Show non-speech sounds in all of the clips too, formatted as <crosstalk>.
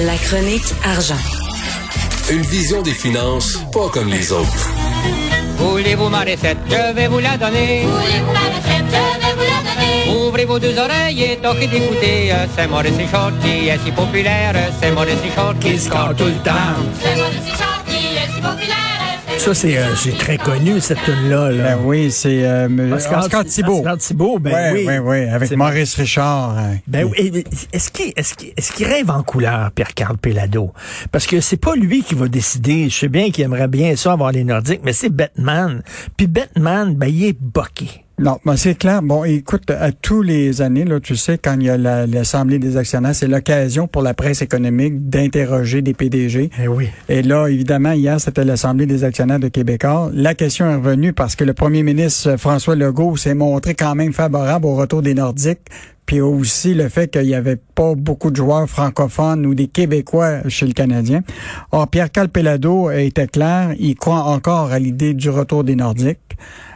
La chronique argent. Une vision des finances pas comme les autres. Voulez-vous ma recette? Je vais vous la donner. Voulez-vous ma recette? Je vais vous la donner. Ouvrez vos deux oreilles et tentez d'écouter. C'est Maurice Richard qui est si populaire? C'est Maurice Richard qui score tout le temps? C'est ces chants qui est si populaire? Ça, c'est euh, c'est très connu, cette tune-là. Là. Ben oui, c'est euh, Oscar, Thibault. Oscar Thibault, ben oui, oui. oui, oui, avec Maurice Richard. hein. Ben oui, est-ce qu'il est-ce qu'il rêve en couleur, Pierre-Carl Pellado? Parce que c'est pas lui qui va décider. Je sais bien qu'il aimerait bien ça avoir les Nordiques, mais c'est Batman. Puis Batman, ben il est boqué. Non, mais c'est clair. Bon, écoute, à tous les années, là, tu sais, quand il y a la- l'Assemblée des actionnaires, c'est l'occasion pour la presse économique d'interroger des PDG. Eh oui. Et là, évidemment, hier, c'était l'Assemblée des actionnaires de Québécois. La question est revenue parce que le premier ministre François Legault s'est montré quand même favorable au retour des Nordiques. Puis aussi le fait qu'il n'y avait pas beaucoup de joueurs francophones ou des Québécois chez le Canadien. Or, Pierre Calpelado était clair, il croit encore à l'idée du retour des Nordiques.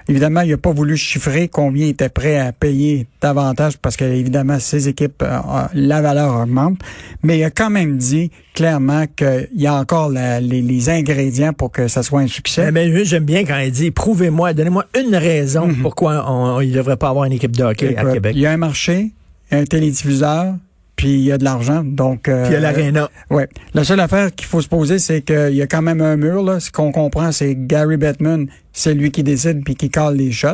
Évidemment, il n'a pas voulu chiffrer combien il était prêt à payer davantage parce que, évidemment, ses équipes, euh, la valeur augmente. Mais il a quand même dit clairement qu'il y a encore la- les, les ingrédients pour que ça soit un succès. Eh ben, lui, j'aime bien quand il dit prouvez-moi, donnez-moi une raison pourquoi on, il devrait pas avoir une équipe de hockey à Québec. Il y a un marché, un télédiffuseur, puis il y a de l'argent. Donc, euh, Puis il y a l'aréna. Ouais. La seule affaire qu'il faut se poser, c'est qu'il y a quand même un mur. Là. Ce qu'on comprend, c'est Gary Bettman, c'est lui qui décide puis qui cale les shots.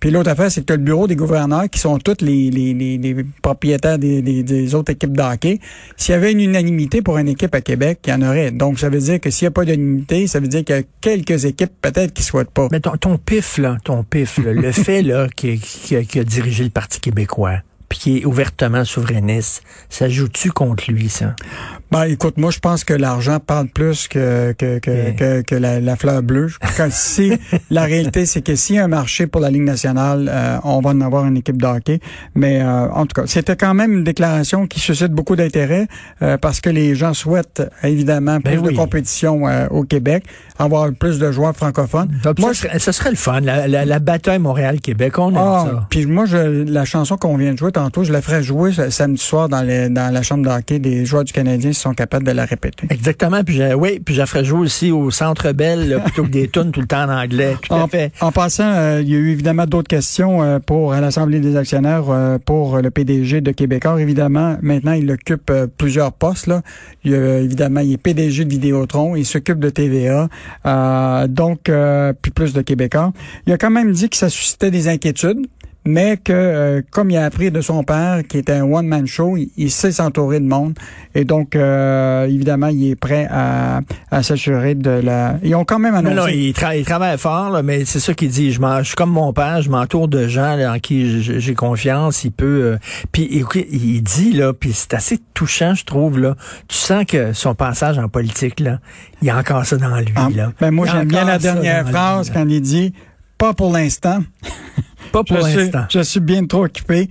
Puis l'autre affaire, c'est que as le bureau des gouverneurs qui sont tous les, les, les, les propriétaires des, des, des autres équipes de hockey. S'il y avait une unanimité pour une équipe à Québec, il y en aurait. Donc, ça veut dire que s'il n'y a pas d'unanimité, ça veut dire qu'il y a quelques équipes peut-être qui ne souhaitent pas. Mais ton, ton pif, là, ton pif, là, le <laughs> fait là, qui, qui, qui a dirigé le Parti québécois, puis qui est ouvertement souverainiste, ça joue-tu contre lui, ça? Ben, écoute, moi, je pense que l'argent parle plus que, que, que, Yeah. que, que la, la fleur bleue. Je crois que <laughs> si, la réalité, c'est que s'il y a un marché pour la Ligue nationale, euh, on va en avoir une équipe de hockey. Mais, euh, en tout cas, c'était quand même une déclaration qui suscite beaucoup d'intérêt, euh, parce que les gens souhaitent, évidemment, plus Ben oui. de compétition euh, au Québec, avoir plus de joueurs francophones. Puis Moi, ça, serait, ça serait le fun, la, la, la bataille Montréal-Québec, on aime Ah, ça. puis moi, je, la chanson qu'on vient de jouer tantôt, je la ferai jouer ce- samedi soir dans, les, dans la chambre de hockey des joueurs du Canadien sont capables de la répéter. Exactement, puis oui, puis je la ferais jouer aussi au Centre Bell, là, plutôt que des <laughs> tunes tout le temps en anglais, tout à En, fait. en passant, euh, il y a eu évidemment d'autres questions euh, pour à l'Assemblée des actionnaires euh, pour le PDG de Québécois. Évidemment, maintenant, il occupe euh, plusieurs postes. Là. Il, y a, évidemment, il est PDG de Vidéotron, il s'occupe de TVA, euh, donc euh, puis plus de Québécois. Il a quand même dit que ça suscitait des inquiétudes. Mais que, euh, comme il a appris de son père, qui était un one-man show, il, il sait s'entourer de monde. Et donc, euh, évidemment, il est prêt à, à s'assurer de la... Ils ont quand même Non, annoncé... non, il, tra- il travaille fort, là, mais c'est ça qu'il dit. Je, je suis comme mon père, je m'entoure de gens là, en qui j'ai confiance. Il peut. euh, puis écoute, il dit là, puis c'est assez touchant, je trouve là. Tu sens que son passage en politique là, il y a encore ça dans lui Ah, là. ben moi, Il j'aime bien la dernière phrase lui, quand il dit pas pour l'instant. Pas pour je, suis, l'instant. je suis bien trop occupé.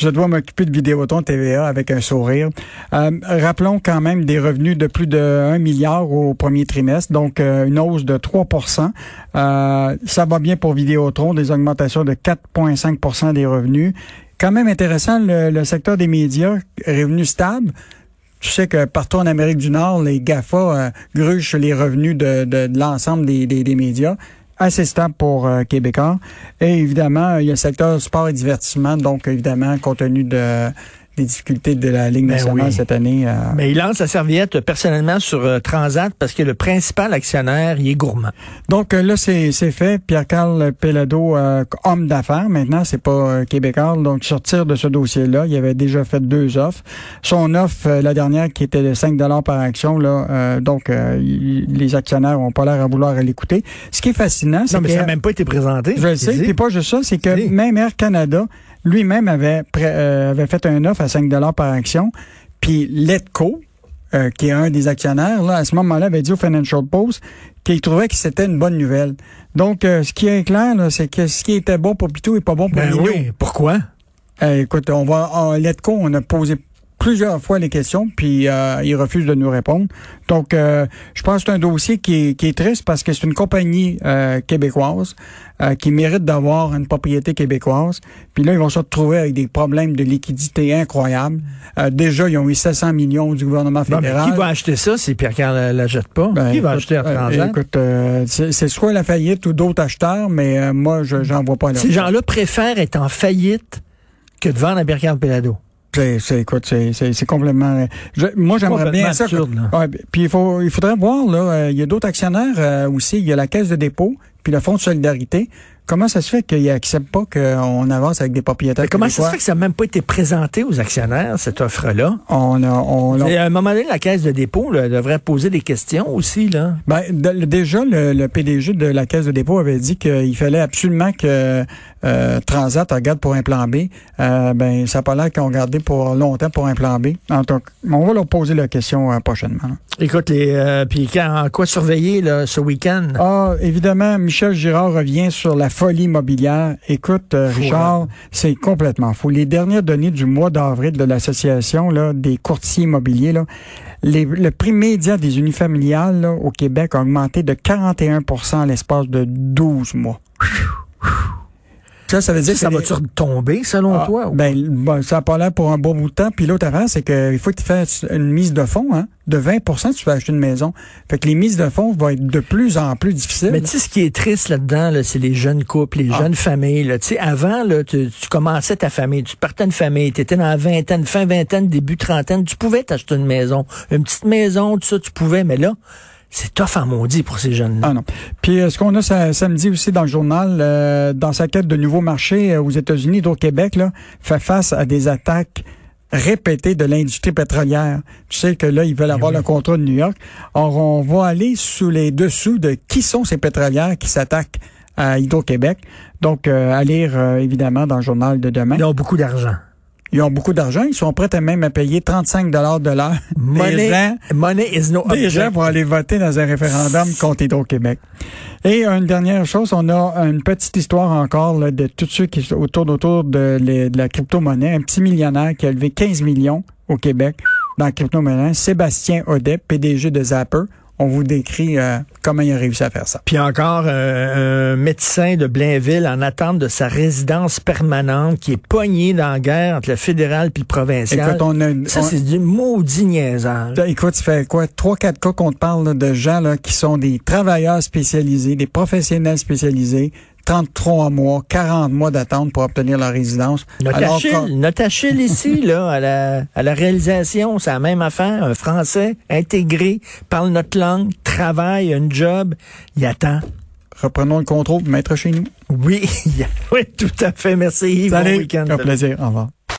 Je dois m'occuper de Vidéoton TVA avec un sourire. Euh, rappelons quand même des revenus de plus de 1 milliard au premier trimestre, donc euh, une hausse de 3% euh, Ça va bien pour Vidéotron, des augmentations de 4,5% des revenus. Quand même intéressant, le, le secteur des médias, revenus stables. Tu sais que partout en Amérique du Nord, les GAFA euh, grugent les revenus de, de, de l'ensemble des, des, des médias. Assez stable pour euh, Québécois. Et évidemment, il y a le secteur sport et divertissement, donc évidemment, compte tenu de, difficultés de la Ligue Ben nationale oui. cette année. euh, Mais il lance la serviette personnellement sur euh, Transat parce que le principal actionnaire, il est gourmand. Donc euh, là, c'est c'est fait. Pierre-Carl Pellado, euh, homme d'affaires maintenant, c'est pas Québécois, donc sortir de ce dossier-là. Il avait déjà fait deux offres. Son offre, la dernière, qui était de 5 par action, là, donc il- les actionnaires ont pas l'air à vouloir l'écouter. Ce qui est fascinant, c'est Non, mais que... ça n'a même pas été présenté. Je le sais. Puis pas juste ça, c'est que même Air Canada lui-même avait, euh, avait fait un offre à 5 par action. Puis Letco, euh, qui est un des actionnaires, là, à ce moment-là, avait dit au Financial Post qu'il trouvait que c'était une bonne nouvelle. Donc, euh, ce qui est clair, c'est que ce qui était bon pour Pitou est pas bon pour Ben oui, pourquoi? Euh, écoute, on va en Letco, on a posé plusieurs fois les questions, puis euh, il refuse de nous répondre. Donc, euh, je pense que c'est un dossier qui est, qui est triste parce que c'est une compagnie euh, québécoise euh, qui mérite d'avoir une propriété québécoise. Puis là, ils vont se retrouver avec des problèmes de liquidité incroyables. Euh, déjà, ils ont eu 700 millions du gouvernement Bon, mais fédéral. qui va acheter ça si Pierre-Carl la, la jette pas? Ben, qui va écoute, acheter à euh, Transat? écoute, euh, c'est soit la faillite ou d'autres acheteurs, mais euh, moi, je j'en vois pas. Ces gens-là préfèrent être en faillite que de vendre à Pierre-Carl Pelado. C'est, c'est, écoute, c'est, c'est, c'est complètement. je- moi, j'aimerais bien ça. absurde, là. Ouais, puis il faut, il faudrait voir là. euh, Il y a d'autres actionnaires euh, aussi. Il y a la caisse de dépôt, puis le fonds de solidarité. Comment ça se fait qu'ils n'acceptent pas qu'on avance avec des propriétaires Mais comment ça se fait que ça n'a même pas été présenté aux actionnaires, cette offre-là? On a, on à un moment donné, la caisse de dépôt là, devrait poser des questions aussi. Là. Ben, de- déjà, le, le PDG de la Caisse de dépôt avait dit qu'il fallait absolument que euh, Transat regarde pour un plan B. Euh, ben, ça n'a pas l'air qu'ils ont regardé pour longtemps pour un plan B. En tout cas, on va leur poser la question euh, prochainement. Écoute, les, euh, puis quand, quoi surveiller là, ce week-end? Ah, évidemment, Michel Girard revient sur la folie immobilière. Écoute, euh, Fou, Richard, c'est complètement fou. Les dernières données du mois d'avril de l'association là, des courtiers immobiliers, là, les- le prix médian des unifamiliales là, au Québec a augmenté de 41% en l'espace de 12 mois. Ça, ça veut dire ça que va-tu retomber selon ah, toi? Ben, ça n'a pas l'air pour un bon bout de temps. Puis l'autre affaire, c'est qu'il faut que tu fasses une mise de fonds, hein, de 20 si tu veux acheter une maison. Fait que les mises de fonds vont être de plus en plus difficiles. Mais tu sais, ce qui est triste là-dedans, là, c'est les jeunes couples, les Ah. jeunes familles. Là. Tu sais, avant, là, tu, tu commençais ta famille, tu partais une famille, tu étais dans la vingtaine, fin vingtaine, début trentaine, tu pouvais t'acheter une maison. Une petite maison, tout ça, tu pouvais. Mais là, c'est tough en maudit pour ces jeunes-là. Ah non. Puis euh, ce qu'on a ça- samedi aussi dans le journal, euh, dans sa quête de nouveaux marchés euh, aux États-Unis, au Québec, là, fait face à des attaques répétées de l'industrie pétrolière. Tu sais que là, ils veulent avoir le contrat de New York. Or, on va aller sous les dessous de qui sont ces pétrolières qui s'attaquent à Hydro-Québec. Donc, euh, à lire, euh, évidemment, dans le journal de demain. Ils ont beaucoup d'argent. Ils ont beaucoup d'argent. Ils sont prêts à même à payer 35 de l'heure <laughs> des Money, gens money is no des gens pour aller voter dans un référendum contre Hydro-Québec. Et une dernière chose, on a une petite histoire encore là, de tous ceux qui sont autour, autour de, les- de la crypto-monnaie. Un petit millionnaire qui a levé 15 millions au Québec dans la crypto-monnaie. Sébastien Audet, PDG de Zapper. On vous décrit euh, comment il a réussi à faire ça. Puis encore euh, un médecin de Blainville en attente de sa résidence permanente qui est pogné dans la guerre entre le fédéral puis le provincial. Écoute, on a, Ça, on- c'est du maudit niaisage. Écoute, ça fait quoi? Trois, quatre cas qu'on te parle là, de gens là, qui sont des travailleurs spécialisés, des professionnels spécialisés, 33 mois, 40 mois d'attente pour obtenir leur résidence. Notre Alors Achille, qu'on- notre Achille <laughs> ici, là, à la, à la réalisation, c'est la même affaire. Un Français intégré, parle notre langue, travaille, a une job, il attend. reprenons le contrôle pour mettre chez nous. Oui, <laughs> oui, tout à fait. Merci Yves. Bon week-end. un plaisir. Au revoir.